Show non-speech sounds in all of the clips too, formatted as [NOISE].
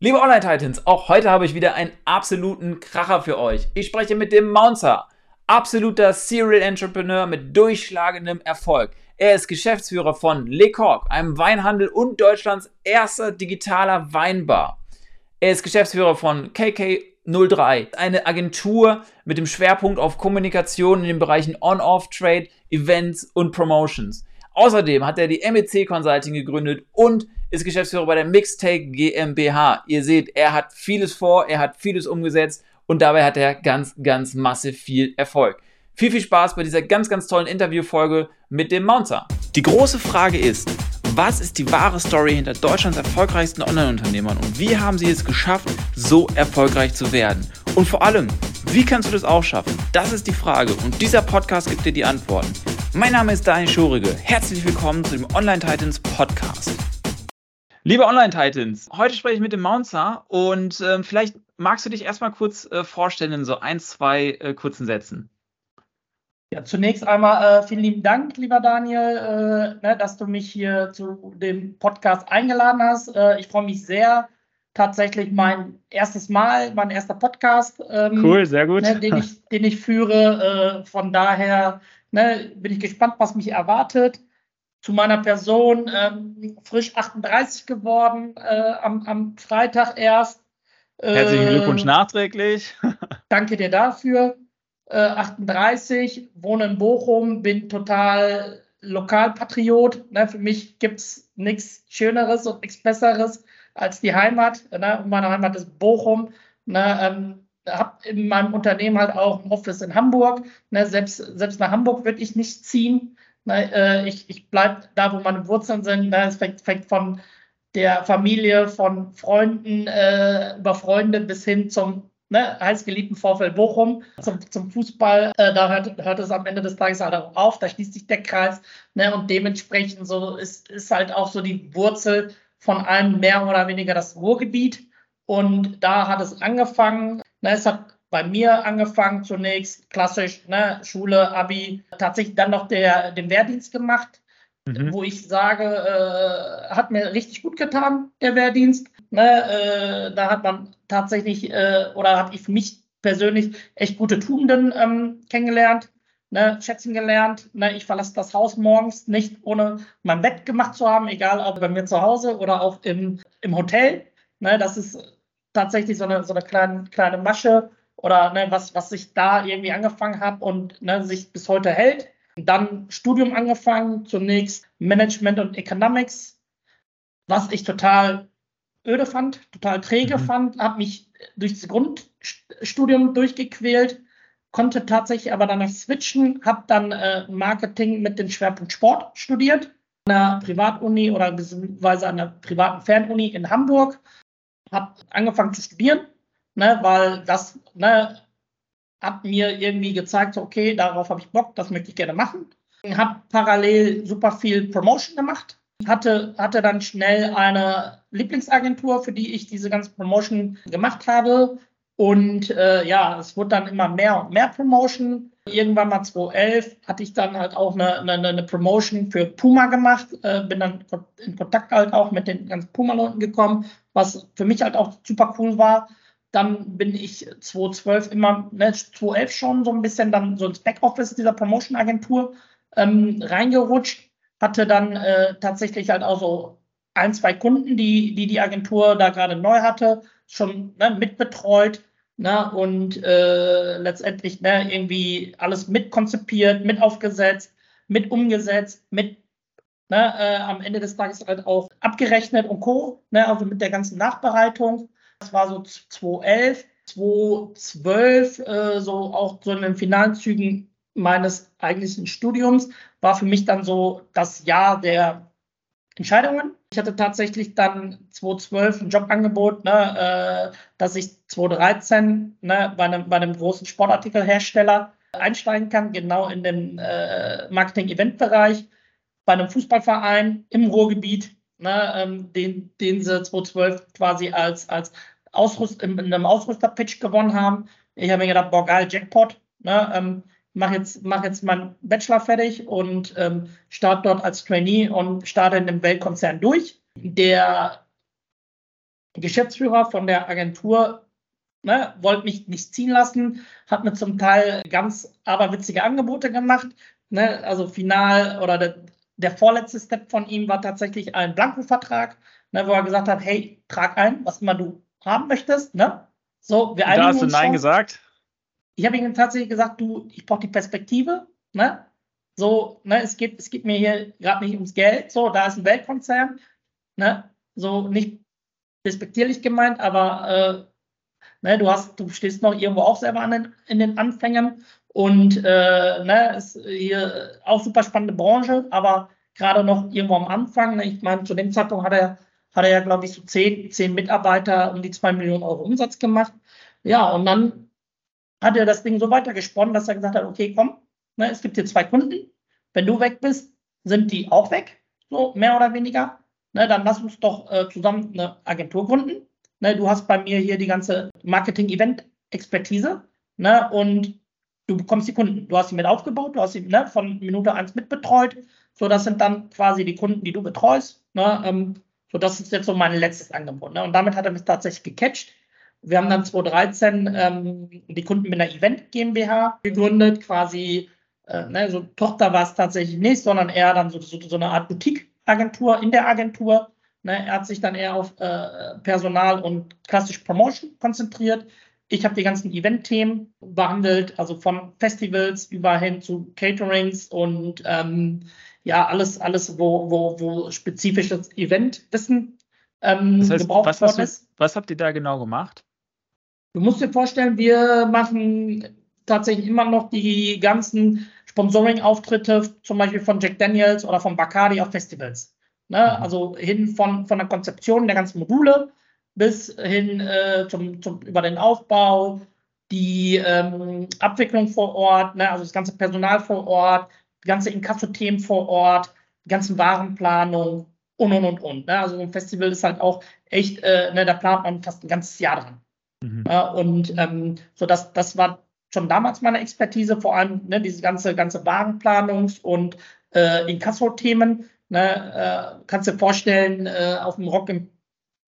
Liebe Online-Titans, auch heute habe ich wieder einen absoluten Kracher für euch. Ich spreche mit dem Mouncer, absoluter Serial Entrepreneur mit durchschlagendem Erfolg. Er ist Geschäftsführer von Le Coq, einem Weinhandel und Deutschlands erster digitaler Weinbar. Er ist Geschäftsführer von KK03, eine Agentur mit dem Schwerpunkt auf Kommunikation in den Bereichen On-Off-Trade, Events und Promotions. Außerdem hat er die MEC Consulting gegründet und ist Geschäftsführer bei der Mixtake GmbH. Ihr seht, er hat vieles vor, er hat vieles umgesetzt und dabei hat er ganz, ganz massiv viel Erfolg. Viel, viel Spaß bei dieser ganz, ganz tollen Interviewfolge mit dem Mounter. Die große Frage ist, was ist die wahre Story hinter Deutschlands erfolgreichsten Online-Unternehmern und wie haben sie es geschafft, so erfolgreich zu werden? Und vor allem, wie kannst du das auch schaffen? Das ist die Frage und dieser Podcast gibt dir die Antworten. Mein Name ist Daniel Schurige. Herzlich willkommen zu dem Online Titans Podcast. Liebe Online-Titans, heute spreche ich mit dem Mouncer und äh, vielleicht magst du dich erstmal kurz äh, vorstellen in so ein, zwei äh, kurzen Sätzen. Ja, zunächst einmal äh, vielen lieben Dank, lieber Daniel, äh, ne, dass du mich hier zu dem Podcast eingeladen hast. Äh, ich freue mich sehr. Tatsächlich mein erstes Mal, mein erster Podcast. Ähm, cool, sehr gut. Ne, den, ich, den ich führe. von daher ne, bin ich gespannt, was mich erwartet zu meiner Person, ähm, frisch 38 geworden, äh, am, am, Freitag erst. Äh, Herzlichen Glückwunsch nachträglich. [LAUGHS] danke dir dafür. Äh, 38, wohne in Bochum, bin total Lokalpatriot. Ne? Für mich gibt es nichts Schöneres und nichts Besseres als die Heimat. Ne? Meine Heimat ist Bochum. Ne? Ähm, habe in meinem Unternehmen halt auch ein Office in Hamburg. Ne? Selbst, selbst nach Hamburg würde ich nicht ziehen. Na, äh, ich ich bleibe da, wo meine Wurzeln sind. Na, es fängt, fängt von der Familie, von Freunden, äh, über Freunde bis hin zum ne, heißgeliebten Vorfeld Bochum, zum, zum Fußball. Äh, da hört, hört es am Ende des Tages halt auch auf. Da schließt sich der Kreis. Ne, und dementsprechend so ist, ist halt auch so die Wurzel von allem mehr oder weniger das Ruhrgebiet. Und da hat es angefangen. Ne, es hat bei mir angefangen zunächst, klassisch, ne, Schule, Abi, tatsächlich dann noch der, den Wehrdienst gemacht, mhm. wo ich sage, äh, hat mir richtig gut getan, der Wehrdienst. Ne, äh, da hat man tatsächlich, äh, oder habe ich für mich persönlich echt gute Tugenden ähm, kennengelernt, ne, schätzen gelernt. Ne, ich verlasse das Haus morgens nicht, ohne mein Bett gemacht zu haben, egal ob bei mir zu Hause oder auch im, im Hotel. Ne, das ist tatsächlich so eine, so eine kleine, kleine Masche, oder ne, was, was ich da irgendwie angefangen habe und ne, sich bis heute hält. Dann Studium angefangen, zunächst Management und Economics, was ich total öde fand, total träge mhm. fand, habe mich durch das Grundstudium durchgequält, konnte tatsächlich aber danach switchen, habe dann äh, Marketing mit dem Schwerpunkt Sport studiert, an einer Privatuni oder beziehungsweise an einer privaten Fernuni in Hamburg, habe angefangen zu studieren, ne, weil das ne, hat mir irgendwie gezeigt, okay, darauf habe ich Bock, das möchte ich gerne machen. Habe parallel super viel Promotion gemacht, hatte, hatte dann schnell eine Lieblingsagentur, für die ich diese ganze Promotion gemacht habe. Und äh, ja, es wurde dann immer mehr und mehr Promotion. Irgendwann mal 2011 hatte ich dann halt auch eine, eine, eine Promotion für Puma gemacht, äh, bin dann in Kontakt halt auch mit den ganzen Puma-Leuten gekommen, was für mich halt auch super cool war. Dann bin ich 2012 immer, ne, 2011 schon so ein bisschen dann so ins Backoffice dieser Promotion-Agentur ähm, reingerutscht. Hatte dann äh, tatsächlich halt auch so ein, zwei Kunden, die die, die Agentur da gerade neu hatte, schon ne, mitbetreut. Ne, und äh, letztendlich ne, irgendwie alles mitkonzipiert, mit aufgesetzt, mit umgesetzt, mit ne, äh, am Ende des Tages halt auch abgerechnet und Co. Ne, also mit der ganzen Nachbereitung. Das war so 2011, 2012, äh, so auch so in den finalen Zügen meines eigentlichen Studiums, war für mich dann so das Jahr der Entscheidungen. Ich hatte tatsächlich dann 2012 ein Jobangebot, ne, äh, dass ich 2013 ne, bei, einem, bei einem großen Sportartikelhersteller einsteigen kann, genau in den äh, Marketing-Event-Bereich, bei einem Fußballverein im Ruhrgebiet ne, ähm, den, den sie 2012 quasi als, als Ausrüst, in, in einem Ausrüster-Pitch gewonnen haben. Ich habe mir gedacht, boah, geil, Jackpot. Ne, ähm, mach jetzt, mach jetzt meinen Bachelor fertig und ähm, starte dort als Trainee und starte in dem Weltkonzern durch, der Geschäftsführer von der Agentur ne, wollte mich nicht ziehen lassen, hat mir zum Teil ganz aberwitzige Angebote gemacht. Ne, also final oder der, vorletzte Step von ihm war tatsächlich ein Blanko-Vertrag, ne, wo er gesagt hat, hey, trag ein, was immer du haben möchtest. Ne? So, wir da hast du Nein schon. gesagt? Ich habe ihm tatsächlich gesagt, du, ich brauche die Perspektive. Ne? So, ne, es geht, es geht mir hier gerade nicht ums Geld. So, da ist ein Weltkonzern. Ne? So, nicht respektierlich gemeint, aber äh, ne, du hast, du stehst noch irgendwo auch selber an den, in den Anfängen und äh, ne, ist hier auch super spannende Branche, aber gerade noch irgendwo am Anfang. Ne, ich meine, zu dem Zeitpunkt hat er, hat er ja, glaube ich, so zehn, zehn Mitarbeiter um die zwei Millionen Euro Umsatz gemacht. Ja, und dann hat er das Ding so weitergesponnen, dass er gesagt hat, okay, komm, ne, es gibt hier zwei Kunden. Wenn du weg bist, sind die auch weg, so mehr oder weniger ne, dann lass uns doch äh, zusammen eine Agentur gründen. Ne, du hast bei mir hier die ganze Marketing-Event-Expertise ne, und du bekommst die Kunden. Du hast sie mit aufgebaut, du hast sie ne, von Minute 1 mitbetreut. So, das sind dann quasi die Kunden, die du betreust. Ne, ähm, so, das ist jetzt so mein letztes Angebot. Ne, und damit hat er mich tatsächlich gecatcht. Wir haben dann 2013 ähm, die Kunden mit einer Event GmbH gegründet, quasi, äh, ne, so Tochter war es tatsächlich nicht, sondern eher dann so, so, so eine Art Boutique Agentur, in der Agentur. Ne, er hat sich dann eher auf äh, Personal und klassisch Promotion konzentriert. Ich habe die ganzen Event-Themen behandelt, also von Festivals über hin zu Caterings und ähm, ja, alles, alles, wo, wo, wo spezifisches Eventwissen ähm, das heißt, gebraucht was worden ist. was habt ihr da genau gemacht? Du musst dir vorstellen, wir machen tatsächlich immer noch die ganzen Sponsoring-Auftritte, zum Beispiel von Jack Daniels oder von Bacardi auf Festivals. Ne? Mhm. Also hin von, von der Konzeption der ganzen Module bis hin äh, zum, zum, über den Aufbau, die ähm, Abwicklung vor Ort, ne? also das ganze Personal vor Ort, die ganze Inkasso-Themen vor Ort, die ganzen Warenplanung und und und und. Ne? Also ein Festival ist halt auch echt, äh, ne, da plant man fast ein ganzes Jahr dran. Mhm. Ja, und ähm, so das, das war schon damals meine Expertise, vor allem ne, diese ganze, ganze Warenplanungs- und äh, Inkasso-Themen. Ne, äh, kannst du dir vorstellen, äh, auf dem Rock, im,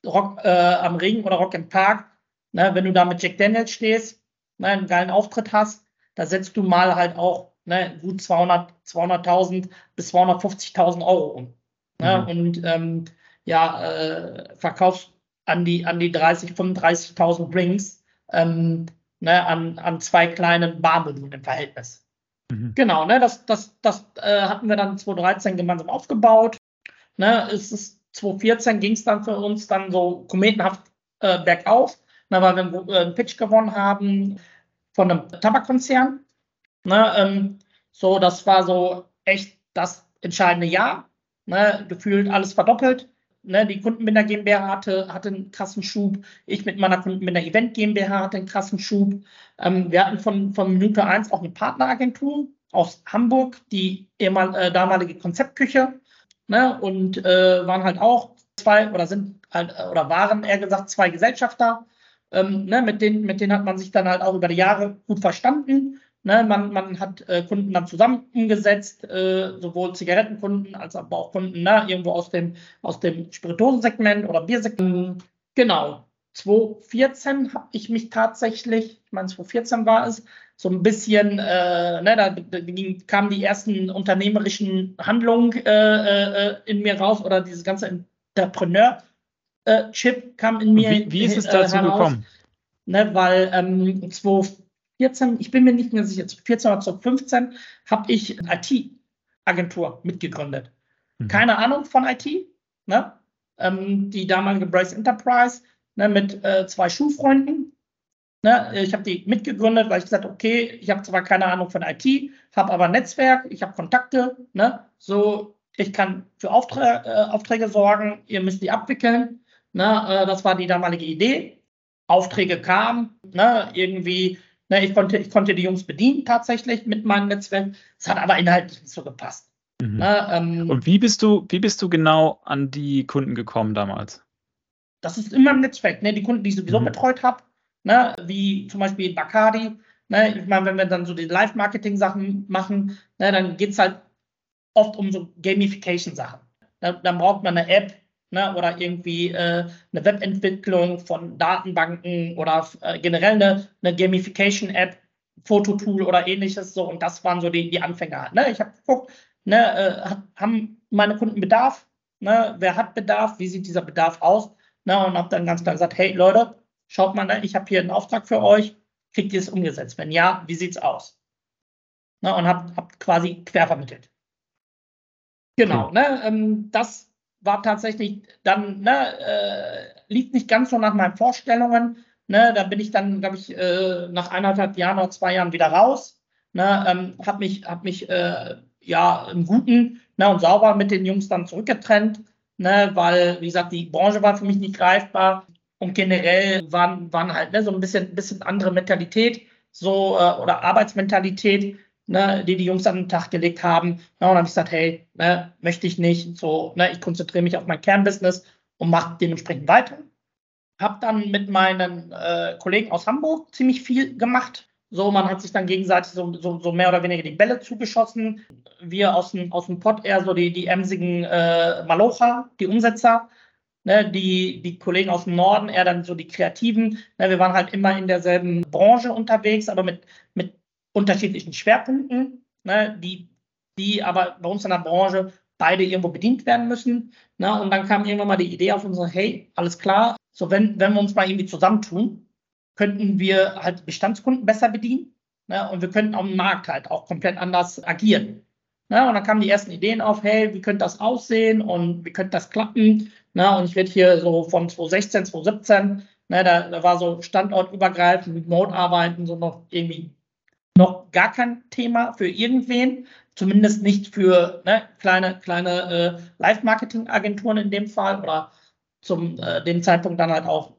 Rock äh, am Ring oder Rock im Park, ne, wenn du da mit Jack Daniels stehst, ne, einen geilen Auftritt hast, da setzt du mal halt auch ne, gut 200, 200.000 bis 250.000 Euro um. Ne, mhm. Und ähm, ja, äh, verkaufst an die, an die 30, 35.000 Rings. Ähm, ne, an, an zwei kleinen Barmodulen im Verhältnis. Mhm. Genau, ne, das, das, das äh, hatten wir dann 2013 gemeinsam aufgebaut. Ne, es ist 2014 ging es dann für uns dann so kometenhaft äh, bergauf, ne, weil wir äh, einen Pitch gewonnen haben von einem Tabakkonzern. Ne, ähm, so, das war so echt das entscheidende Jahr. Ne, gefühlt alles verdoppelt. Ne, die Kundenbinder GmbH hatte, hatte einen krassen Schub. Ich mit meiner Kundenbinder Event GmbH hatte einen krassen Schub. Ähm, wir hatten von, von Minute 1 auch eine Partneragentur aus Hamburg, die ehemal, äh, damalige Konzeptküche. Ne, und äh, waren halt auch zwei oder sind halt, oder waren eher gesagt zwei Gesellschafter. Ähm, ne, mit, denen, mit denen hat man sich dann halt auch über die Jahre gut verstanden. Ne, man, man hat äh, Kunden dann zusammen umgesetzt, äh, sowohl Zigarettenkunden als aber auch Kunden ne, irgendwo aus dem, aus dem Spiritosensegment oder Biersegment. Genau. 2014 habe ich mich tatsächlich, ich meine 2014 war es, so ein bisschen, äh, ne, da, da kamen die ersten unternehmerischen Handlungen äh, äh, in mir raus oder dieses ganze Entrepreneur-Chip kam in mir. Wie, wie ist es dazu heraus, gekommen? Ne, weil ähm, 2014 14, ich bin mir nicht mehr sicher, 14 oder 15 habe ich eine IT-Agentur mitgegründet. Mhm. Keine Ahnung von IT. Ne? Ähm, die damalige Brace Enterprise ne, mit äh, zwei Schulfreunden. Ne? Ich habe die mitgegründet, weil ich gesagt habe, okay, ich habe zwar keine Ahnung von IT, habe aber Netzwerk, ich habe Kontakte. Ne? So, ich kann für Aufträ äh, Aufträge sorgen, ihr müsst die abwickeln. Ne? Äh, das war die damalige Idee. Aufträge kamen, ne? irgendwie Ne, ich, konnte, ich konnte die Jungs bedienen tatsächlich mit meinem Netzwerk. Es hat aber inhaltlich nicht so gepasst. Mhm. Ne, ähm, Und wie bist du, wie bist du genau an die Kunden gekommen damals? Das ist immer im Netzwerk. Ne? Die Kunden, die ich sowieso mhm. betreut habe, ne? wie zum Beispiel Bacardi. Ne? Ich meine, wenn wir dann so die Live-Marketing-Sachen machen, ne, dann geht es halt oft um so Gamification-Sachen. Da, dann braucht man eine App, ne, oder irgendwie äh, eine Webentwicklung von Datenbanken oder äh, generell eine, eine Gamification-App, Fototool oder ähnliches. So, und das waren so die, die Anfänger. Ne? Ich habe geguckt, ne, äh, haben meine Kunden Bedarf? Ne? Wer hat Bedarf? Wie sieht dieser Bedarf aus? Ne? Und habe dann ganz klar gesagt, hey Leute, schaut mal, ne, ich habe hier einen Auftrag für euch, kriegt ihr es umgesetzt? Wenn ja, wie sieht es aus? Ne? Und habe hab quasi quervermittelt. Genau, ne, ähm, das war tatsächlich dann, ne, äh, lief nicht ganz so nach meinen Vorstellungen. Ne, da bin ich dann, glaube ich, äh, nach eineinhalb Jahren oder zwei Jahren wieder raus. Ne, ähm, habe mich, hab mich äh, ja im Guten ne, und sauber mit den Jungs dann zurückgetrennt, ne, weil, wie gesagt, die Branche war für mich nicht greifbar und generell waren, waren halt ne, so ein bisschen, bisschen andere Mentalität so äh, oder Arbeitsmentalität ne, die die Jungs an den Tag gelegt haben. Ja, und dann habe ich gesagt, hey, ne, möchte ich nicht. So, ne, ich konzentriere mich auf mein Kernbusiness und mache dementsprechend weiter. Habe dann mit meinen äh, Kollegen aus Hamburg ziemlich viel gemacht. So, man hat sich dann gegenseitig so, so, so mehr oder weniger die Bälle zugeschossen. Wir aus dem, aus dem Pott eher so die, die emsigen äh, Malocha, die Umsetzer. Ne, die, die Kollegen aus dem Norden eher dann so die Kreativen. Ne, wir waren halt immer in derselben Branche unterwegs, aber mit, mit unterschiedlichen Schwerpunkten, ne, die, die aber bei uns in der Branche beide irgendwo bedient werden müssen. Ne, und dann kam irgendwann mal die Idee auf uns, hey, alles klar, so wenn, wenn wir uns mal irgendwie zusammentun, könnten wir halt Bestandskunden besser bedienen ne, und wir könnten am Markt halt auch komplett anders agieren. Ne, und dann kamen die ersten Ideen auf, hey, wie könnte das aussehen und wie könnte das klappen? Ne, und ich rede hier so von 2016, 2017, ne, da, da war so standortübergreifend, Remote-Arbeiten, so noch irgendwie noch gar kein Thema für irgendwen, zumindest nicht für ne, kleine, kleine äh, Live-Marketing-Agenturen in dem Fall oder zum äh, dem Zeitpunkt dann halt auch,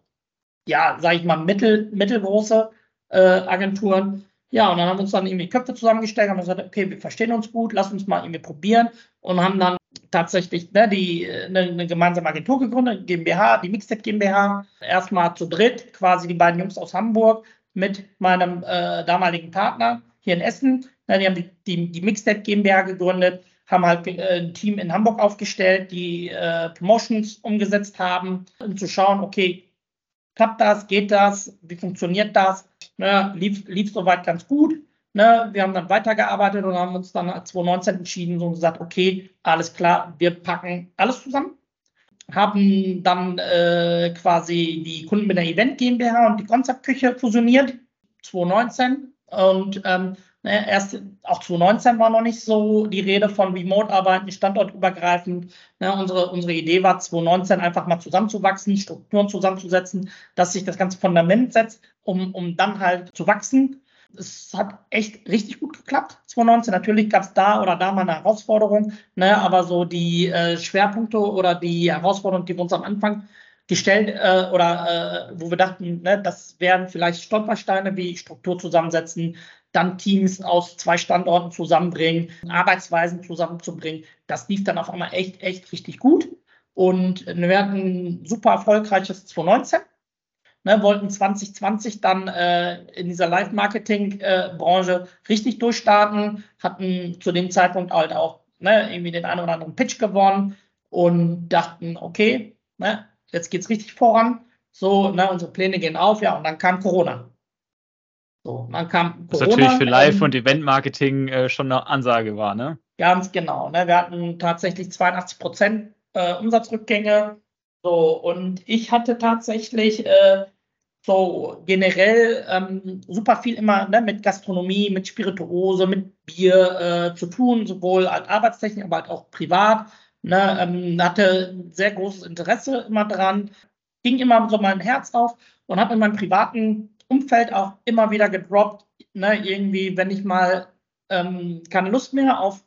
ja, sage ich mal, mittel, mittelgroße äh, Agenturen. Ja, und dann haben wir uns dann irgendwie Köpfe zusammengestellt, haben gesagt, okay, wir verstehen uns gut, lass uns mal irgendwie probieren und haben dann tatsächlich ne, die, eine, eine, gemeinsame Agentur gegründet, GmbH, die Mixtech GmbH, erstmal zu dritt, quasi die beiden Jungs aus Hamburg, mit meinem äh, damaligen Partner hier in Essen. Ja, die haben die, die, die Mixtape GmbH gegründet, haben halt äh, ein Team in Hamburg aufgestellt, die äh, Promotions umgesetzt haben, um zu schauen, okay, klappt das, geht das, wie funktioniert das? Ne, lief, lief soweit ganz gut. Ne, wir haben dann weitergearbeitet und haben uns dann 2019 entschieden und gesagt, okay, alles klar, wir packen alles zusammen haben dann äh, quasi die Kunden mit der Event GmbH und die Konzeptküche fusioniert, 2019. Und ähm, ne, erst auch 2019 war noch nicht so die Rede von Remote-Arbeiten, standortübergreifend. Ne, unsere, unsere Idee war 2019 einfach mal zusammenzuwachsen, Strukturen zusammenzusetzen, dass sich das ganze Fundament setzt, um, um dann halt zu wachsen es hat echt richtig gut geklappt. 2019 natürlich gab es da oder da mal eine Herausforderung, ne, aber so die äh, Schwerpunkte oder die Herausforderungen, die wir uns am Anfang gestellt äh, oder äh, wo wir dachten, ne, das wären vielleicht Stolpersteine wie Struktur zusammensetzen, dann Teams aus zwei Standorten zusammenbringen, Arbeitsweisen zusammenzubringen. Das lief dann auf einmal echt, echt richtig gut. Und wir hatten ein super erfolgreiches 2019 ne, wollten 2020 dann äh, in dieser Live-Marketing-Branche äh, richtig durchstarten, hatten zu dem Zeitpunkt halt auch ne, irgendwie den einen oder anderen Pitch gewonnen und dachten, okay, ne, jetzt geht's richtig voran. So, ne, unsere Pläne gehen auf, ja, und dann kam Corona. So, dann kam Corona. Was natürlich für Live- ähm, und Event-Marketing äh, schon eine Ansage war, ne? Ganz genau. Ne? Wir hatten tatsächlich 82 Prozent äh, Umsatzrückgänge so, und ich hatte tatsächlich äh, so generell ähm, super viel immer ne, mit Gastronomie, mit Spirituose, mit Bier äh, zu tun, sowohl als Arbeitstechnik, aber halt auch privat. Ne, ähm, hatte sehr großes Interesse immer dran, ging immer so mein Herz auf und habe in meinem privaten Umfeld auch immer wieder gedroppt, ne, irgendwie, wenn ich mal ähm, keine Lust mehr auf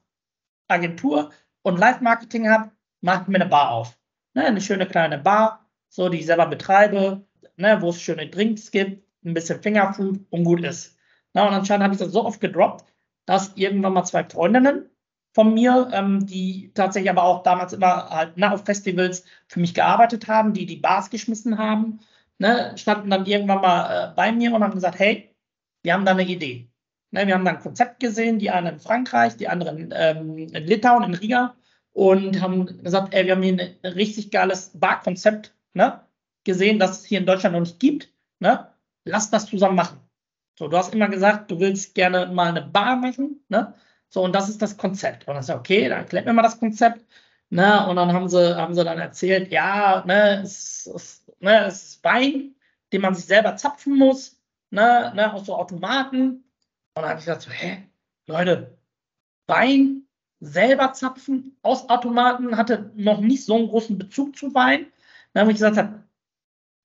Agentur und Live-Marketing habe, mache ich mir eine Bar auf ne, eine schöne kleine Bar, so die ich selber betreibe, ne, wo es schöne Drinks gibt, ein bisschen Fingerfood und gut ist. Na, und anscheinend habe ich das so oft gedroppt, dass irgendwann mal zwei Freundinnen von mir, ähm, die tatsächlich aber auch damals immer halt ne, auf Festivals für mich gearbeitet haben, die die Bars geschmissen haben, ne, standen dann irgendwann mal äh, bei mir und haben gesagt, hey, wir haben da eine Idee. Ne, wir haben da ein Konzept gesehen, die eine in Frankreich, die andere in, ähm, in Litauen, in Riga und haben gesagt, ey, wir haben hier ein richtig geiles Barkonzept ne, gesehen, das es hier in Deutschland noch nicht gibt. Ne? Lass das zusammen machen. So, du hast immer gesagt, du willst gerne mal eine Bar machen, ne? So, und das ist das Konzept. Und dann ist okay, dann erklärt mir mal das Konzept. Ne? Und dann haben sie, haben sie dann erzählt, ja, ne, es, es, ne, es ist Wein, den man sich selber zapfen muss, ne, ne, aus so Automaten. Und dann habe ich gesagt, so, hä, Leute, Wein selber zapfen aus Automaten, hatte noch nicht so einen großen Bezug zu Wein. Dann habe ich gesagt,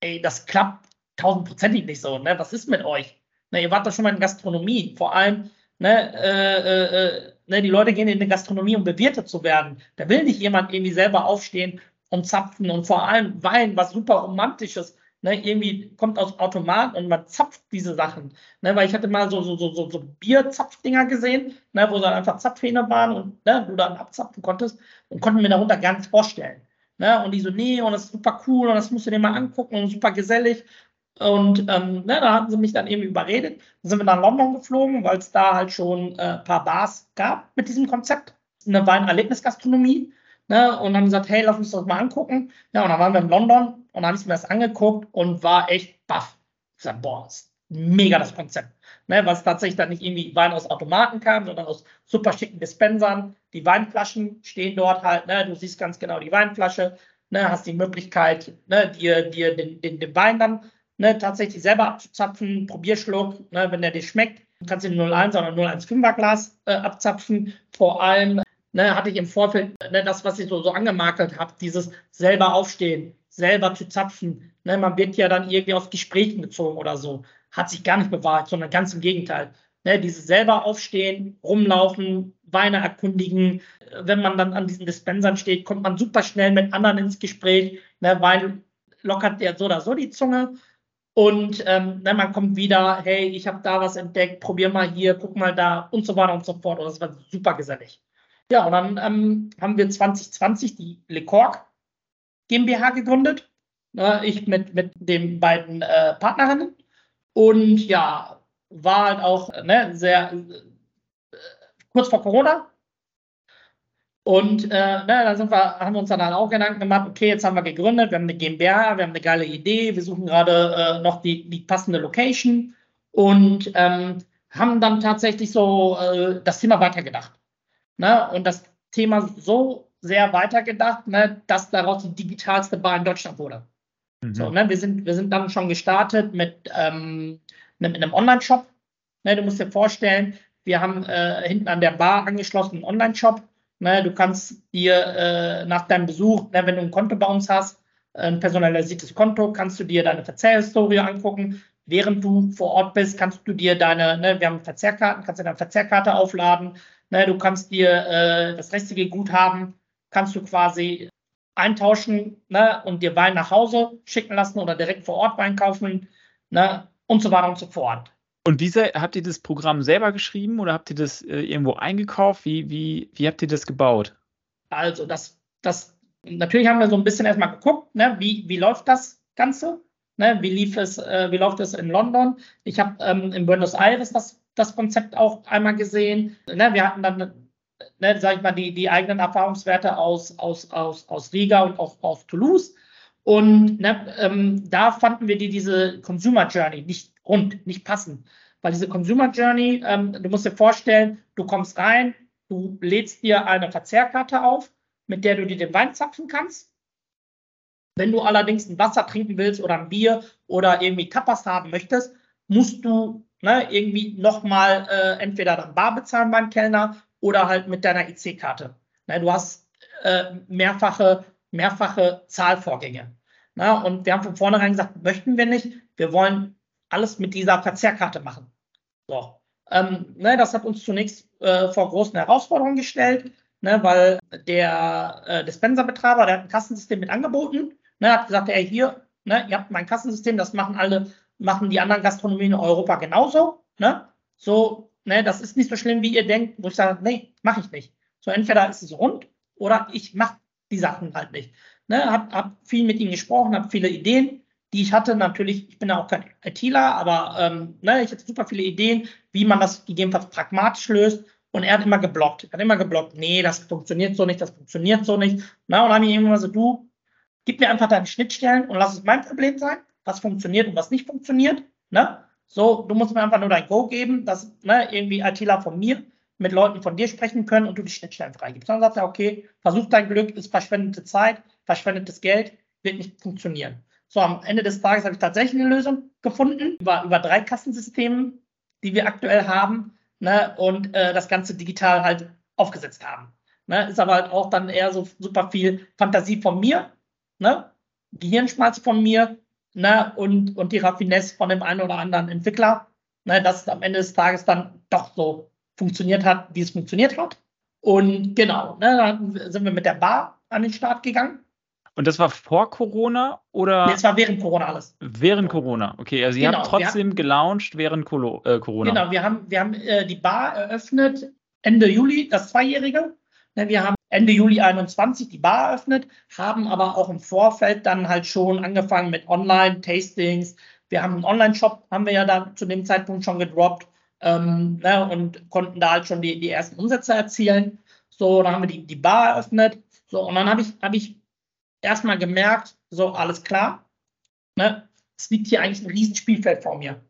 ey, das klappt tausendprozentig nicht so. Ne? Was ist mit euch? Ne, ihr wart doch schon mal in Gastronomie. Vor allem, ne, äh, äh, äh, ne, die Leute gehen in die Gastronomie, um bewirtet zu werden. Da will nicht jemand irgendwie selber aufstehen und zapfen. Und vor allem Wein, was super romantisches. Ne, irgendwie kommt aus Automaten und man zapft diese Sachen. Ne, weil ich hatte mal so, so, so, so, so Bierzapfdinger gesehen, ne, wo dann einfach Zapfhähne waren und ne, du dann abzapfen konntest und konnten mir darunter gar nichts vorstellen. Ne, und die so, nee, und das ist super cool und das musst du dir mal angucken und super gesellig. Und ähm, ne, da hatten sie mich dann eben überredet. Dann sind wir nach London geflogen, weil es da halt schon äh, ein paar Bars gab mit diesem Konzept. Eine Weinerlebnisgastronomie. Ne, und haben gesagt, hey, lass uns das mal angucken. Ja, und dann waren wir in London und dann habe ich mir das angeguckt und war echt baff. Ich sag, boah, ist mega das Konzept. Ne, es tatsächlich dann nicht irgendwie Wein aus Automaten kam, sondern aus super schicken Dispensern. Die Weinflaschen stehen dort halt, ne, du siehst ganz genau die Weinflasche, ne, hast die Möglichkeit, ne, dir, dir den, den, den Wein dann ne, tatsächlich selber abzuzapfen, Probierschluck, ne, wenn der dir schmeckt, kannst du den 01 oder 015er Glas äh, abzapfen. Vor allem ne, hatte ich im Vorfeld ne, das, was ich so, so angemakelt habe, dieses selber aufstehen, selber zu zapfen. Ne, man wird ja dann irgendwie aus Gesprächen gezogen oder so. Hat sich gar nicht bewahrt, sondern ganz im Gegenteil. Ne, dieses selber aufstehen, rumlaufen, Weine erkundigen. Wenn man dann an diesen Dispensern steht, kommt man super schnell mit anderen ins Gespräch. Ne, Wein lockert der so oder so die Zunge. Und ähm, ne, man kommt wieder, hey, ich habe da was entdeckt, probier mal hier, guck mal da und so weiter und so fort. Und das war super gesellig. Ja, und dann ähm, haben wir 2020 die Le Cork GmbH gegründet. Ne, ich mit, mit den beiden äh, Partnerinnen. Und ja, war halt auch ne, sehr äh, kurz vor Corona, und äh, ne, da sind wir, haben wir uns dann halt auch Gedanken gemacht, okay, jetzt haben wir gegründet, wir haben eine GmbH, wir haben eine geile Idee, wir suchen gerade äh, noch die, die passende Location und ähm, haben dann tatsächlich so äh, das Thema weitergedacht. Ne? Und das Thema so sehr weitergedacht, ne, dass daraus die digitalste Bar in Deutschland wurde. Mhm. So, ne, wir, sind, wir sind dann schon gestartet mit, ähm, mit einem Online-Shop. Ne, du musst dir vorstellen, wir haben äh, hinten an der Bar angeschlossen einen Online-Shop Ne, du kannst dir äh, nach deinem Besuch, ne, wenn du ein Konto bei uns hast, ein personalisiertes Konto, kannst du dir deine Verzehrhistorie angucken. Während du vor Ort bist, kannst du dir deine, ne, wir haben Verzehrkarten, kannst du deine Verzehrkarte aufladen. Ne, du kannst dir äh, das restliche Guthaben, kannst du quasi eintauschen ne, und dir Wein nach Hause schicken lassen oder direkt vor Ort Wein kaufen ne, und so weiter und so fort. Und wie habt ihr das Programm selber geschrieben oder habt ihr das äh, irgendwo eingekauft? Wie, wie, wie habt ihr das gebaut? Also, das, das, natürlich haben wir so ein bisschen erstmal geguckt, ne, wie, wie läuft das Ganze? Ne, wie lief es, äh, wie läuft es in London? Ich habe ähm, in Buenos Aires das, das Konzept auch einmal gesehen. Ne, wir hatten dann, ne, sag ich mal, die, die eigenen Erfahrungswerte aus, aus, aus, aus Riga und auch aus Toulouse. Und ne, ähm, da fanden wir die, diese Consumer Journey nicht rund, nicht passend. Weil diese Consumer Journey, ähm, du musst dir vorstellen, du kommst rein, du lädst dir eine Verzehrkarte auf, mit der du dir den Wein zapfen kannst. Wenn du allerdings ein Wasser trinken willst oder ein Bier oder irgendwie Tapas haben möchtest, musst du ne, irgendwie nochmal äh, entweder dann bar bezahlen beim Kellner oder halt mit deiner IC-Karte. Ne, du hast äh, mehrfache, mehrfache Zahlvorgänge. Na, und wir haben von vornherein gesagt, möchten wir nicht. Wir wollen alles mit dieser Verzehrkarte machen. So. Ähm, ne, das hat uns zunächst äh, vor großen Herausforderungen gestellt, ne, weil der äh, Dispenserbetreiber, der hat ein Kassensystem mit angeboten, ne, hat gesagt, ey, hier, ne, ihr habt mein Kassensystem, das machen alle, machen die anderen Gastronomien in Europa genauso. Ne? So, ne, das ist nicht so schlimm, wie ihr denkt, wo ich sage, nee, mache ich nicht. So, entweder ist es rund oder ich mache die Sachen halt nicht. Ne, hab, hab viel mit ihnen gesprochen, habe viele Ideen die ich hatte. Natürlich, ich bin ja auch kein ITler, aber ähm, ne, ich hatte super viele Ideen, wie man das gegebenenfalls pragmatisch löst. Und er hat immer geblockt. Er hat immer geblockt, nee, das funktioniert so nicht, das funktioniert so nicht. Na, und dann habe ich irgendwann so, du, gib mir einfach deine Schnittstellen und lass es mein Problem sein, was funktioniert und was nicht funktioniert. Ne? So, du musst mir einfach nur dein Go geben, dass ne, irgendwie ITler von mir mit Leuten von dir sprechen können und du die Schnittstellen freigibst. Dann sagt er, okay, versuch dein Glück, ist verschwendete Zeit, verschwendetes Geld, wird nicht funktionieren. So, am Ende des Tages habe ich tatsächlich eine Lösung gefunden, über, über drei Kassensystemen, die wir aktuell haben, ne, und äh, das Ganze digital halt aufgesetzt haben. Ne, ist aber halt auch dann eher so super viel Fantasie von mir, ne, Gehirnschmalz von mir, ne, und, und die Raffinesse von dem einen oder anderen Entwickler, ne, dass es am Ende des Tages dann doch so funktioniert hat, wie es funktioniert hat. Und genau, ne, dann sind wir mit der Bar an den Start gegangen. Und das war vor Corona oder? Nee, es war während Corona alles. Während Corona, okay. Also, ihr genau, habt trotzdem haben, gelauncht während Colo äh, Corona. Genau, wir haben, wir haben äh, die Bar eröffnet Ende Juli, das Zweijährige. Ne, wir haben Ende Juli 21 die Bar eröffnet, haben aber auch im Vorfeld dann halt schon angefangen mit Online-Tastings. Wir haben einen Online-Shop, haben wir ja dann zu dem Zeitpunkt schon gedroppt ähm, ne, und konnten da halt schon die, die ersten Umsätze erzielen. So, dann haben wir die, die Bar eröffnet. So, und dann habe ich, hab ich erstmal gemerkt, so, alles klar, ne, es liegt hier eigentlich ein Riesenspielfeld vor mir.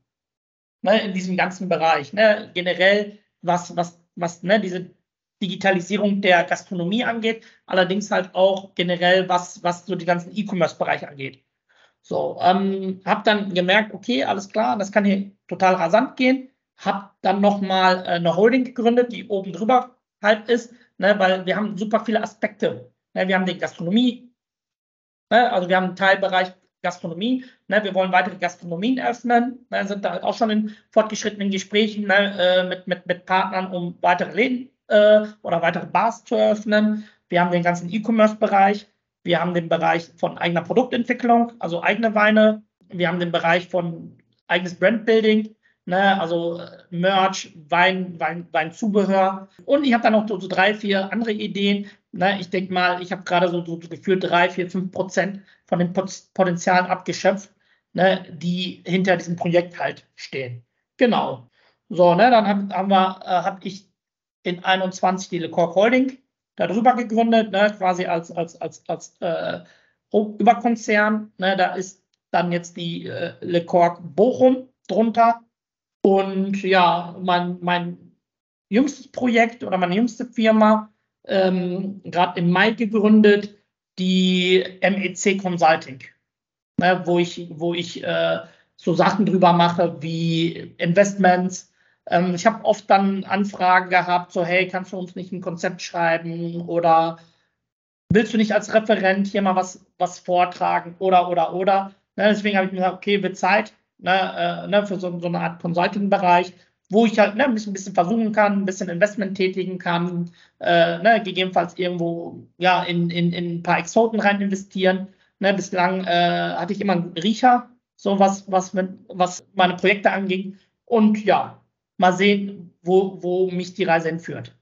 Ne, in diesem ganzen Bereich. Ne, generell, was, was, was ne, diese Digitalisierung der Gastronomie angeht, allerdings halt auch generell, was, was so die ganzen E-Commerce-Bereich angeht. So, ähm, habe dann gemerkt, okay, alles klar, das kann hier total rasant gehen. Habe dann nochmal äh, eine Holding gegründet, die oben drüber halt ist, ne, weil wir haben super viele Aspekte. Ne, wir haben die Gastronomie, ne, also wir haben einen Teilbereich Gastronomie. Ne, wir wollen weitere Gastronomien öffnen, ne, sind da halt auch schon in fortgeschrittenen Gesprächen ne, äh, mit, mit, mit Partnern, um weitere Läden äh, oder weitere Bars zu eröffnen. Wir haben den ganzen E-Commerce-Bereich. Wir haben den Bereich von eigener Produktentwicklung, also eigene Weine. Wir haben den Bereich von eigenes Brandbuilding ne, also äh, Merch, Wein, Wein, Weinzubehör. Und ich habe dann noch so, so, drei, vier andere Ideen. Ne, ich denke mal, ich habe gerade so, so gefühlt drei, vier, fünf Prozent von den Potenzialen abgeschöpft, ne, die hinter diesem Projekt halt stehen. Genau. So, ne, dann habe hab wir, äh, habe ich in 21 die LeCorp Holding darüber gegründet, ne, quasi als, als, als, als äh, Überkonzern. Ne, da ist dann jetzt die äh, LeCorp Bochum drunter. Und ja, mein, mein jüngstes Projekt oder meine jüngste Firma, ähm, gerade im Mai gegründet, die MEC Consulting, ne, wo ich, wo ich äh, so Sachen drüber mache wie Investments. Ähm, ich habe oft dann Anfragen gehabt, so hey, kannst du uns nicht ein Konzept schreiben oder willst du nicht als Referent hier mal was, was vortragen oder, oder, oder. Ne, deswegen habe ich mir gesagt, okay, wird Zeit ne, äh, ne, für so, so, eine Art Consulting-Bereich, wo ich halt ne, ein, bisschen, versuchen kann, ein bisschen Investment tätigen kann, äh, ne, gegebenenfalls irgendwo ja, in, in, in ein paar Exoten rein investieren. Ne, bislang äh, hatte ich immer einen Riecher, so was, was, mit, was meine Projekte anging. Und ja, mal sehen, wo, wo mich die Reise entführt.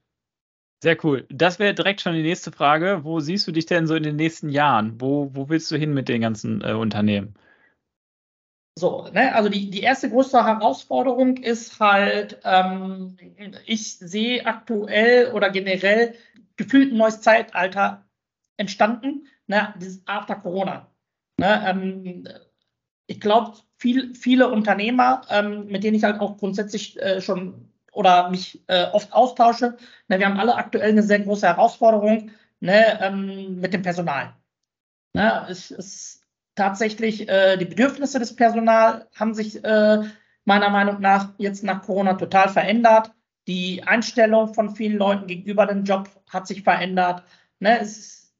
Sehr cool. Das wäre direkt schon die nächste Frage. Wo siehst du dich denn so in den nächsten Jahren? Wo, wo willst du hin mit den ganzen äh, Unternehmen? So, ne, also die, die erste größte Herausforderung ist halt, ähm, ich sehe aktuell oder generell gefühlt ein neues Zeitalter entstanden, ne, dieses After Corona. Ne, ähm, ich glaube, viel, viele Unternehmer, ähm, mit denen ich halt auch grundsätzlich äh, schon oder mich äh, oft austausche, ne, wir haben alle aktuell eine sehr große Herausforderung ne, ähm, mit dem Personal. Ne, es, es tatsächlich äh, die Bedürfnisse des Personals haben sich äh, meiner Meinung nach jetzt nach Corona total verändert. Die Einstellung von vielen Leuten gegenüber dem Job hat sich verändert. Ne, ist,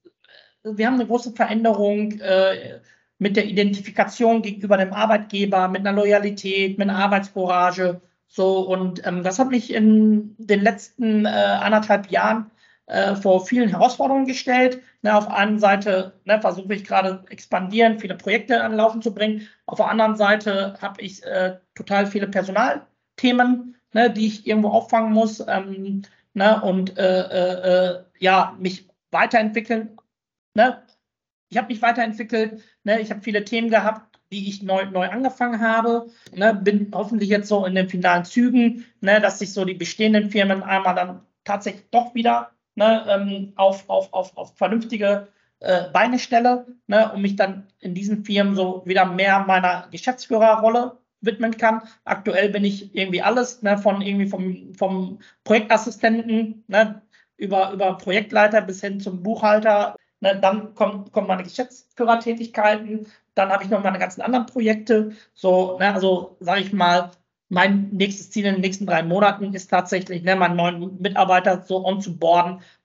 wir haben eine große Veränderung äh, mit der Identifikation gegenüber dem Arbeitgeber, mit einer Loyalität, mit einer Arbeitscourage. So, und ähm, das hat mich in den letzten äh, anderthalb Jahren äh, vor vielen Herausforderungen gestellt. Ne, auf der einen Seite ne, versuche ich gerade expandieren, viele Projekte anlaufen zu bringen. Auf der anderen Seite habe ich äh, total viele Personalthemen, ne, die ich irgendwo auffangen muss ähm, ne, und äh, äh, äh ja, mich weiterentwickeln. Ne? Ich habe mich weiterentwickelt. Ne? Ich habe viele Themen gehabt, die ich neu, neu angefangen habe. Ne? Bin hoffentlich jetzt so in den finalen Zügen, ne? dass sich so die bestehenden Firmen einmal dann tatsächlich doch wieder ne, ähm, auf, auf, auf, auf vernünftige äh, Beine stelle ne, und mich dann in diesen Firmen so wieder mehr meiner Geschäftsführerrolle widmen kann. Aktuell bin ich irgendwie alles, ne, von irgendwie vom, vom Projektassistenten über, über Projektleiter bis hin zum Buchhalter. Ne, dann kommen, kommen meine Geschäftsführertätigkeiten, dann habe ich noch meine ganzen anderen Projekte. So, ne, also sage ich mal, mein nächstes Ziel in den nächsten drei Monaten ist tatsächlich, ne, meinen neuen Mitarbeiter so on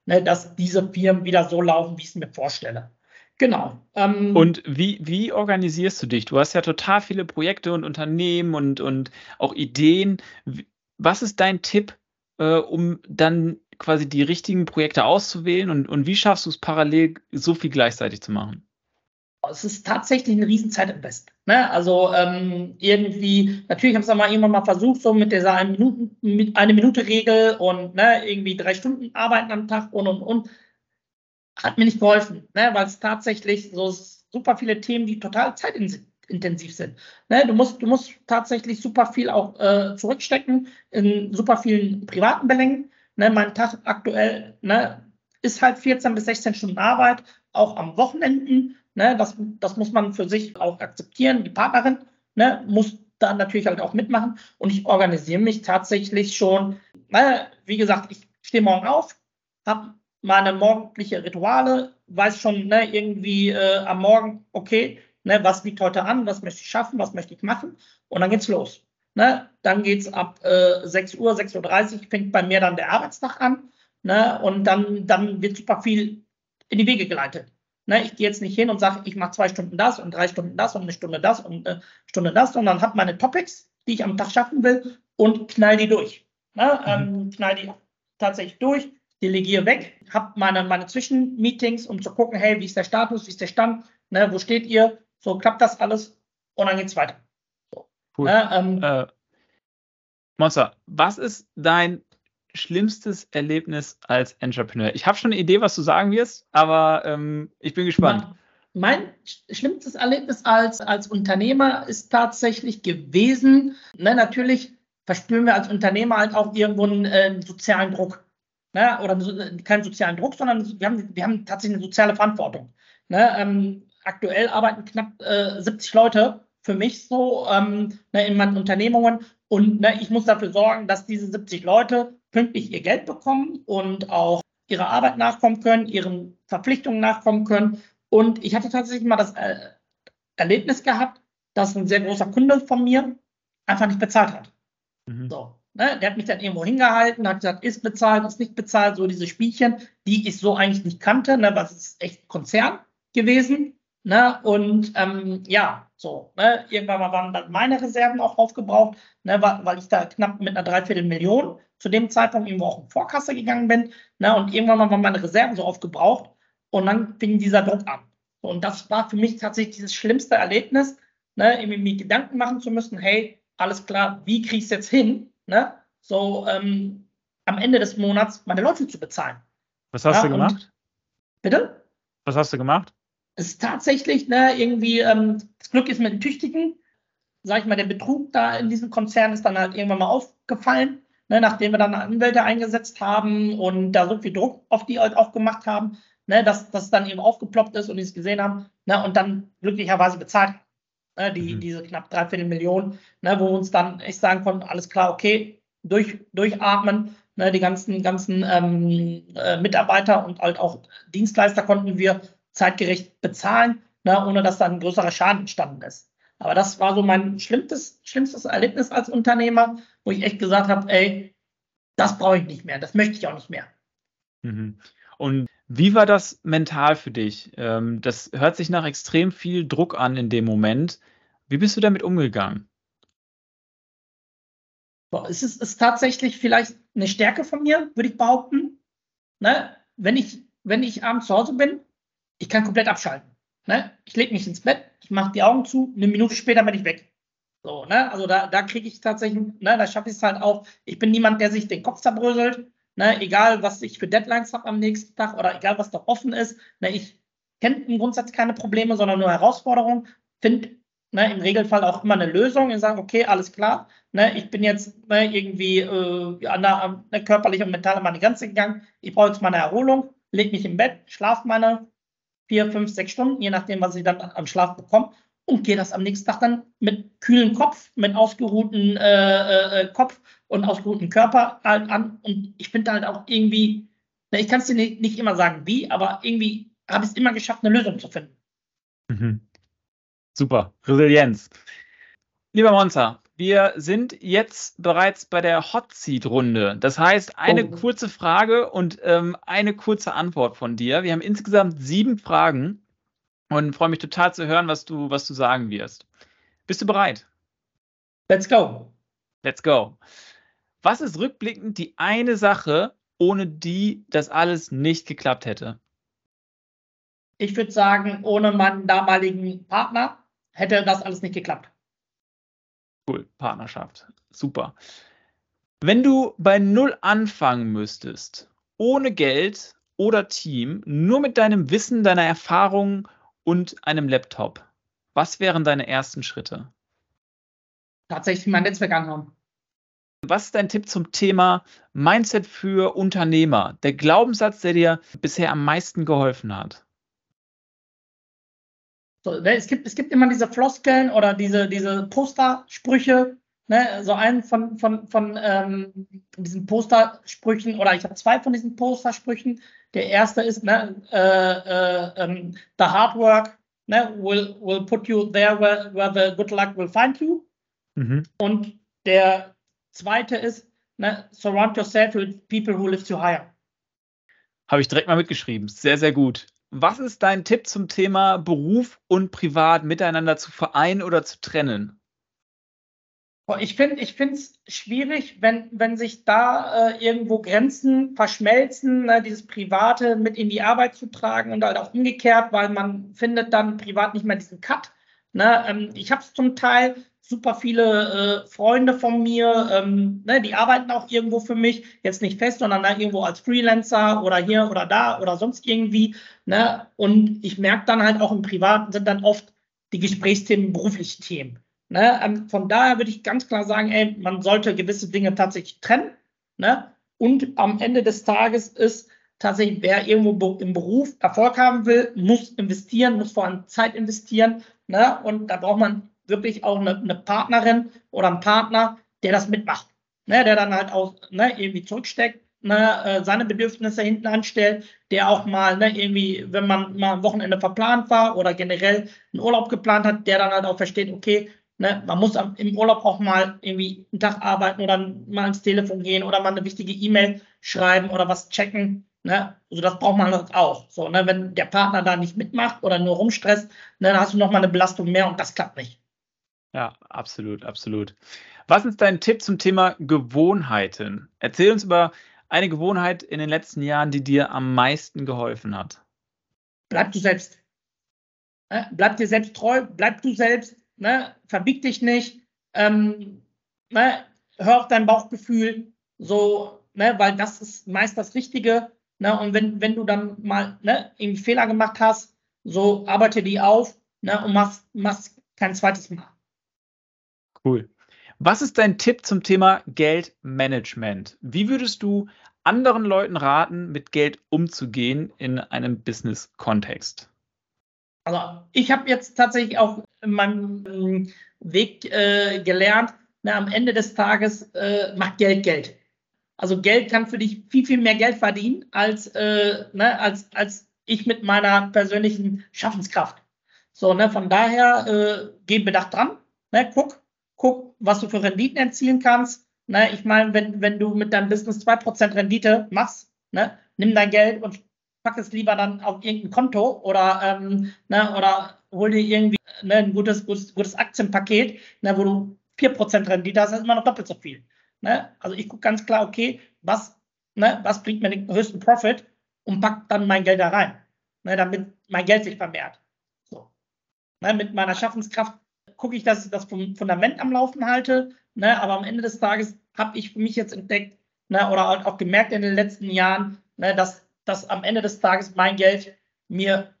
ne, dass diese Firmen wieder so laufen, wie ich es mir vorstelle. Genau. Ähm, und wie, wie organisierst du dich? Du hast ja total viele Projekte und Unternehmen und, und auch Ideen. Was ist dein Tipp, äh, um dann quasi die richtigen Projekte auszuwählen und, und wie schaffst du es parallel so viel gleichzeitig zu machen? es ist tatsächlich eine Riesenzeitinvest. Ne? Also ähm, irgendwie, natürlich haben es mal irgendwann mal versucht, so mit dieser eine Minute, mit eine Minute Regel und ne, irgendwie drei Stunden arbeiten am Tag und und und. Hat mir nicht geholfen, ne? weil es tatsächlich so super viele Themen, die total zeitintensiv sind. Ne? Du, musst, du musst tatsächlich super viel auch äh, zurückstecken in super vielen privaten Belängen. Ne? Mein Tag aktuell ne, ist halt 14 bis 16 Stunden Arbeit, auch am Wochenenden. Ne, das, das muss man für sich auch akzeptieren. Die Partnerin ne, muss da natürlich halt auch mitmachen. Und ich organisiere mich tatsächlich schon. Ne, wie gesagt, ich stehe morgen auf, habe meine morgendliche Rituale, weiß schon ne, irgendwie äh, am Morgen, okay, ne, was liegt heute an, was möchte ich schaffen, was möchte ich machen. Und dann geht's los. Ne, dann geht's ab äh, 6 Uhr, 6.30 Uhr fängt bei mir dann der Arbeitstag an. Ne, und dann, dann wird super viel in die Wege geleitet. Ne, ich gehe jetzt nicht hin und sage, ich mache zwei Stunden das und drei Stunden das und eine Stunde das und eine Stunde das, sondern habe meine Topics, die ich am Tag schaffen will und knall die durch. Ne, mhm. ähm, knall die tatsächlich durch, delegiere weg, habe meine, meine Zwischenmeetings, um zu gucken, hey, wie ist der Status, wie ist der Stand, ne, wo steht ihr, so klappt das alles und dann geht's weiter. Cool. Ne, ähm, äh, Monster, was ist dein schlimmstes Erlebnis als Entrepreneur? Ich habe schon eine Idee, was du sagen wirst, aber ähm, ich bin gespannt. Mein, mein schlimmstes Erlebnis als, als Unternehmer ist tatsächlich gewesen, ne, natürlich verspüren wir als Unternehmer halt auch irgendwo einen äh, sozialen Druck. Ne, oder keinen sozialen Druck, sondern wir haben, wir haben tatsächlich eine soziale Verantwortung. Ne, ähm, aktuell arbeiten knapp äh, 70 Leute für mich so ähm, ne, in meinen Unternehmungen und ne, ich muss dafür sorgen, dass diese 70 Leute pünktlich ihr Geld bekommen und auch ihrer Arbeit nachkommen können, ihren Verpflichtungen nachkommen können. Und ich hatte tatsächlich mal das äh, Erlebnis gehabt, dass ein sehr großer Kunde von mir einfach nicht bezahlt hat. Mhm. So, ne? Der hat mich dann irgendwo hingehalten, hat gesagt, ist bezahlt, ist nicht bezahlt, so diese Spielchen, die ich so eigentlich nicht kannte, ne? was ist echt Konzern gewesen. Ne? Und ähm, ja, so, ne? irgendwann mal waren dann meine Reserven auch aufgebraucht, ne? weil ich da knapp mit einer Dreiviertelmillion zu dem Zeitpunkt irgendwo auch in Vorkasse gegangen bin. Ne? Und irgendwann mal waren meine Reserven so aufgebraucht und dann fing dieser Druck an. Und das war für mich tatsächlich dieses schlimmste Erlebnis, ne? irgendwie mir Gedanken machen zu müssen, hey, alles klar, wie kriege ich es jetzt hin, ne? so ähm, am Ende des Monats meine Leute zu bezahlen. Was hast ja, du gemacht? Bitte? Was hast du gemacht? Es ist tatsächlich, ne, irgendwie, ähm, das Glück ist mit den Tüchtigen. Sag ich mal, der Betrug da in diesem Konzern ist dann halt irgendwann mal aufgefallen, ne, nachdem wir dann Anwälte eingesetzt haben und da so viel Druck auf die halt auch gemacht haben, ne, dass das dann eben aufgeploppt ist und die es gesehen haben, ne, und dann glücklicherweise bezahlt ne, die, mhm. diese knapp dreiviertel Millionen, ne, wo wir uns dann echt sagen konnten, alles klar, okay, durch, durchatmen, ne, die ganzen, ganzen ähm, äh, Mitarbeiter und halt auch Dienstleister konnten wir zeitgerecht bezahlen, ne, ohne dass dann ein größerer Schaden entstanden ist. Aber das war so mein schlimmstes, schlimmstes Erlebnis als Unternehmer, wo ich echt gesagt habe, ey, das brauche ich nicht mehr, das möchte ich auch nicht mehr. Mhm. Und wie war das mental für dich? Ähm, das hört sich nach extrem viel Druck an in dem Moment. Wie bist du damit umgegangen? es ist, ist tatsächlich vielleicht eine Stärke von mir, würde ich behaupten. Ne? Wenn, ich, wenn ich abends zu Hause bin ich kann komplett abschalten. Ne? Ich lege mich ins Bett, ich mache die Augen zu, eine Minute später bin ich weg. So, ne? Also da, da kriege ich tatsächlich, ne, da schaffe ich es halt auch. Ich bin niemand, der sich den Kopf zerbröselt. Ne? Egal, was ich für Deadlines habe am nächsten Tag oder egal, was da offen ist. Ne? Ich kenne im Grundsatz keine Probleme, sondern nur Herausforderungen. Finde ne, im Regelfall auch immer eine Lösung und sagen, okay, alles klar, ne, ich bin jetzt ne, irgendwie äh, an der, der körperlich und mental an meine Grenze gegangen, ich brauche jetzt meine Erholung, lege mich im Bett, schlafe meine vier, fünf, sechs Stunden, je nachdem, was ich dann am Schlaf bekomme und gehe das am nächsten Tag dann mit kühlem Kopf, mit ausgeruhten äh, äh, Kopf und ausgeruhten Körper halt an. Und ich finde halt auch irgendwie, na, ich kann es dir nicht, nicht, immer sagen, wie, aber irgendwie habe ich es immer geschafft, eine Lösung zu finden. Mhm. Super, Resilienz. Lieber Monza, wir sind jetzt bereits bei der Hot Seat Runde. Das heißt, eine oh. kurze Frage und ähm, eine kurze Antwort von dir. Wir haben insgesamt sieben Fragen und freue mich total zu hören, was du, was du sagen wirst. Bist du bereit? Let's go. Let's go. Was ist rückblickend die eine Sache, ohne die das alles nicht geklappt hätte? Ich würde sagen, ohne meinen damaligen Partner hätte das alles nicht geklappt. Cool, Partnerschaft. Super. Wenn du bei Null anfangen müsstest, ohne Geld oder Team, nur mit deinem Wissen, deiner Erfahrung und einem Laptop. Was wären deine ersten Schritte? Tatsächlich mein Netzwerk anhauen. Was ist dein Tipp zum Thema Mindset für Unternehmer? Der Glaubenssatz, der dir bisher am meisten geholfen hat. So, es, gibt, es gibt immer diese Floskeln oder diese, diese Postersprüche. Ne? So einen von, von, von ähm, diesen Postersprüchen, oder ich habe zwei von diesen Postersprüchen. Der erste ist, ne, äh, äh, um, the hard work ne, will, will put you there where, where the good luck will find you. Mhm. Und der zweite ist, ne, surround yourself with people who lift you higher. Habe ich direkt mal mitgeschrieben. Sehr, sehr gut. Was ist dein Tipp zum Thema Beruf und Privat miteinander zu vereinen oder zu trennen? Ich finde es schwierig, wenn, wenn sich da äh, irgendwo Grenzen verschmelzen, ne, dieses Private mit in die Arbeit zu tragen und halt auch umgekehrt, weil man findet dann privat nicht mehr diesen Cut. Ne? Ähm, ich habe es zum Teil super viele äh, Freunde von mir, ähm, ne, die arbeiten auch irgendwo für mich, jetzt nicht fest, sondern da irgendwo als Freelancer oder hier oder da oder sonst irgendwie. Ne? Und ich merke dann halt auch im Privaten sind dann oft die Gesprächsthemen berufliche Themen. Ne? Ähm, von daher würde ich ganz klar sagen, ey, man sollte gewisse Dinge tatsächlich trennen. Ne? Und am Ende des Tages ist tatsächlich, wer irgendwo im Beruf Erfolg haben will, muss investieren, muss vor allem Zeit investieren. Ne? Und da braucht man wirklich auch eine, eine Partnerin oder einen Partner, der das mitmacht. Ne? Der dann halt auch ne, irgendwie zurücksteckt, ne, äh, seine Bedürfnisse hinten anstellt, der auch mal ne, irgendwie, wenn man mal ein Wochenende verplant war oder generell einen Urlaub geplant hat, der dann halt auch versteht, okay, Ne, man muss im Urlaub auch mal irgendwie einen Tag arbeiten oder mal ans Telefon gehen oder mal eine wichtige E-Mail schreiben oder was checken. Ne? Also das braucht man halt auch. So, ne? Wenn der Partner da nicht mitmacht oder nur rumstresst, ne, dann hast du nochmal eine Belastung mehr und das klappt nicht. Ja, absolut, absolut. Was ist dein Tipp zum Thema Gewohnheiten? Erzähl uns über eine Gewohnheit in den letzten Jahren, die dir am meisten geholfen hat. Bleib du selbst. Ne? Bleib dir selbst treu, bleib du selbst ne, verbieg dich nicht, ähm, ne, hör auf dein Bauchgefühl, so, ne, weil das ist meist das Richtige. Ne, und wenn, wenn du dann mal ne, irgendwie Fehler gemacht hast, so arbeite die auf ne, und machst, machst kein zweites Mal. Cool. Was ist dein Tipp zum Thema Geldmanagement? Wie würdest du anderen Leuten raten, mit Geld umzugehen in einem Business-Kontext? Also ich habe jetzt tatsächlich auch in meinem ähm, Weg äh, gelernt, na, am Ende des Tages äh, macht Geld Geld. Also Geld kann für dich viel, viel mehr Geld verdienen als, äh, ne, als, als ich mit meiner persönlichen Schaffenskraft. So, ne, von daher äh, geh bedacht dran, ne, guck, guck, was du für Renditen erzielen kannst. Ne, ich meine, wenn, wenn du mit deinem Business 2% Rendite machst, ne, nimm dein Geld und pack es lieber dann auf irgendein Konto oder, ähm, ne, oder hol dir irgendwie ne, ein gutes, gutes, gutes Aktienpaket, ne, wo du 4% Rendite hast, das ist immer noch doppelt so viel. Ne? Also ich gucke ganz klar, okay, was, ne, was bringt mir den höchsten Profit und pack dann mein Geld da rein, ne, damit mein Geld sich vermehrt. So. Ne, mit meiner Schaffenskraft gucke ich, dass ich das Fundament am Laufen halte, ne, aber am Ende des Tages habe ich für mich jetzt entdeckt ne, oder auch gemerkt in den letzten Jahren, ne, dass dass am Ende des Tages mein Geld mir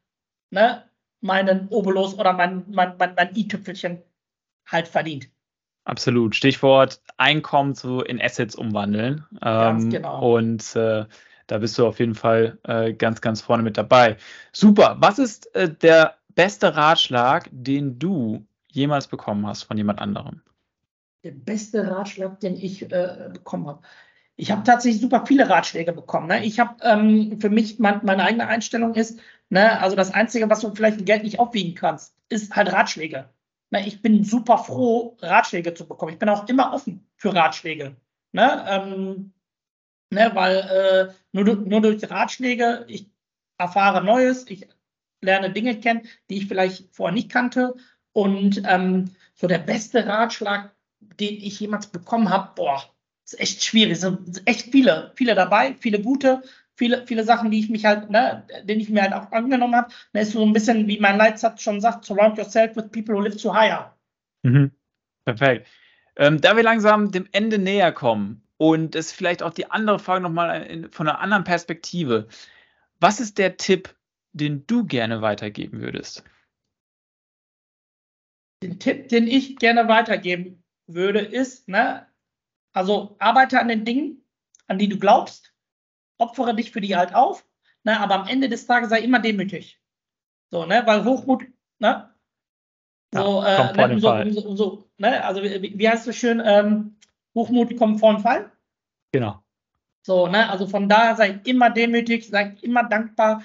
ne, meinen Obolus oder mein, mein, mein, mein i-Tüpfelchen halt verdient. Absolut. Stichwort Einkommen zu in Assets umwandeln. Ganz Ähm, genau. und äh, da bist du auf jeden Fall äh, ganz, ganz vorne mit dabei. Super. Was ist äh, der beste Ratschlag, den du jemals bekommen hast von jemand anderem? Der beste Ratschlag, den ich äh, bekommen habe. Ich habe tatsächlich super viele Ratschläge bekommen. Ne? Ich habe ähm, für mich, mein, meine eigene Einstellung ist, ne, also das Einzige, was du vielleicht mit Geld nicht aufwiegen kannst, ist halt Ratschläge. Ne? Ich bin super froh, Ratschläge zu bekommen. Ich bin auch immer offen für Ratschläge. Ne? Ähm, ne, weil äh, nur, nur durch Ratschläge, ich erfahre Neues, ich lerne Dinge kennen, die ich vielleicht vorher nicht kannte. Und ähm, so der beste Ratschlag, den ich jemals bekommen habe, boah, ist echt schwierig. Es sind echt viele, viele dabei, viele gute, viele, viele Sachen, die ich mich halt, ne, denen ich mir halt auch angenommen habe. Da ist so ein bisschen, wie mein Leitsatz schon sagt, surround yourself with people who live to higher. Mhm. Perfekt. Ähm, da wir langsam dem Ende näher kommen und es vielleicht auch die andere Frage nochmal von einer anderen Perspektive. Was ist der Tipp, den du gerne weitergeben würdest? Den Tipp, den ich gerne weitergeben würde, ist, ne, also arbeite an den Dingen, an die du glaubst, opfere dich für die halt auf, ne, aber am Ende des Tages sei immer demütig. So, ne, weil Hochmut, ne, so, Ja, äh, ne, Fall. umso, umso, ne, also wie, wie heißt es so schön, ähm, Hochmut kommt vor dem Fall. Genau. So, ne, also von daher sei immer demütig, sei immer dankbar,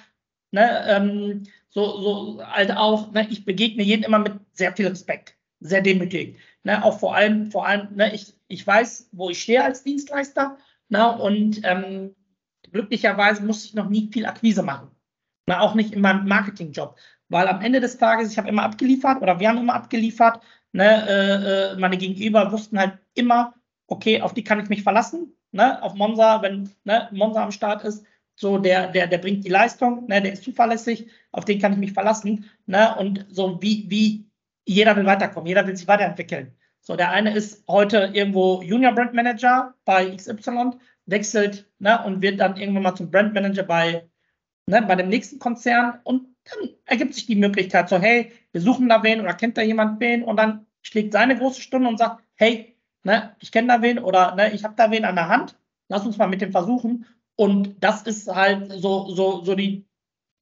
ne, ähm, so, so halt auch, ne, ich begegne jedem immer mit sehr viel Respekt, sehr demütig, ne, auch vor allem, vor allem, ne, ich, ich weiß, wo ich stehe als Dienstleister, ne, und ähm, glücklicherweise musste ich noch nie viel Akquise machen, ne, auch nicht in meinem Marketingjob, weil am Ende des Tages, ich habe immer abgeliefert oder wir haben immer abgeliefert, ne, äh, äh, meine Gegenüber wussten halt immer, okay, auf die kann ich mich verlassen, ne, auf Monza, wenn ne, Monza am Start ist, so der, der, der bringt die Leistung, ne, der ist zuverlässig, auf den kann ich mich verlassen, ne, und so wie, wie jeder will weiterkommen, jeder will sich weiterentwickeln. So, der eine ist heute irgendwo Junior Brand Manager bei XY, wechselt, ne, und wird dann irgendwann mal zum Brand Manager bei, ne, bei dem nächsten Konzern und dann ergibt sich die Möglichkeit so, hey, wir suchen da wen oder kennt da jemand wen und dann schlägt seine große Stunde und sagt, hey, ne, ich kenne da wen oder ne, ich habe da wen an der Hand, lass uns mal mit dem versuchen. Und das ist halt so, so, so die,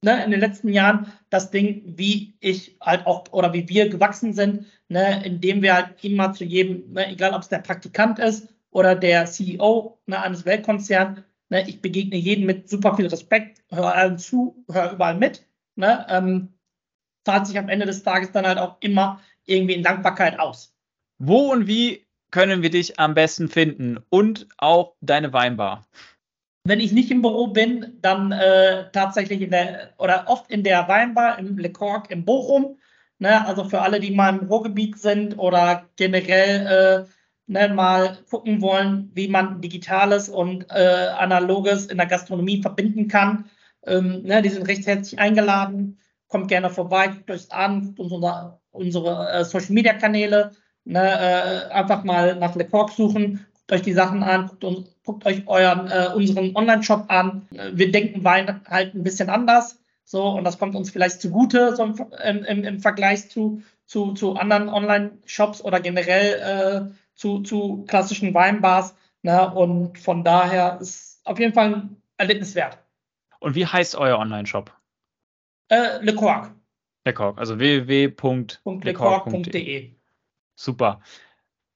ne, in den letzten Jahren das Ding, wie ich halt auch oder wie wir gewachsen sind, ne, indem wir halt immer zu jedem, ne, egal ob es der Praktikant ist oder der CEO ne, eines Weltkonzerns, ne, ich begegne jedem mit super viel Respekt, höre allen zu, höre überall mit, ne, ähm, zahlt sich am Ende des Tages dann halt auch immer irgendwie in Dankbarkeit aus. Wo und wie können wir dich am besten finden und auch deine Weinbar? Wenn ich nicht im Büro bin, dann äh, tatsächlich in der oder oft in der Weinbar im Le Corc in Bochum. Ne, also für alle, die mal im Ruhrgebiet sind oder generell äh, ne, mal gucken wollen, wie man Digitales und äh, Analoges in der Gastronomie verbinden kann. Ähm, ne, die sind recht herzlich eingeladen. Kommt gerne vorbei, guckt euch an, unsere, unsere äh, Social Media Kanäle. Ne, äh, einfach mal nach Le Corc suchen, guckt euch die Sachen an, guckt, uns, guckt euch euren, äh, unseren Online-Shop an. Äh, Wir denken Wein halt ein bisschen anders. So, und das kommt uns vielleicht zugute, so im, im, im Vergleich zu, zu, zu anderen Online-Shops oder generell äh, zu, zu klassischen Weinbars. Ne? Und von daher ist auf jeden Fall ein Erlebnis wert. Und wie heißt euer Online-Shop? Äh, Le Corc. Lecorg, also www.lecorg.de. lecorc.de. Super.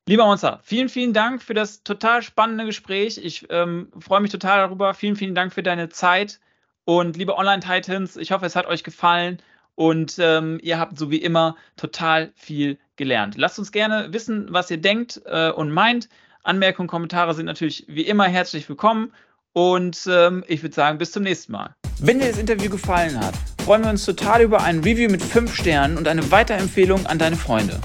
Lieber Monster, vielen, vielen Dank für das total spannende Gespräch. Ich ähm, freue mich total darüber. Vielen, vielen Dank für deine Zeit. Und liebe Online-Titans, ich hoffe, es hat euch gefallen und ähm, ihr habt so wie immer total viel gelernt. Lasst uns gerne wissen, was ihr denkt äh, und meint. Anmerkungen, Kommentare sind natürlich wie immer herzlich willkommen. Und ähm, ich würde sagen, bis zum nächsten Mal. Wenn dir das Interview gefallen hat, freuen wir uns total über ein Review mit 5 Sternen und eine Weiterempfehlung an deine Freunde.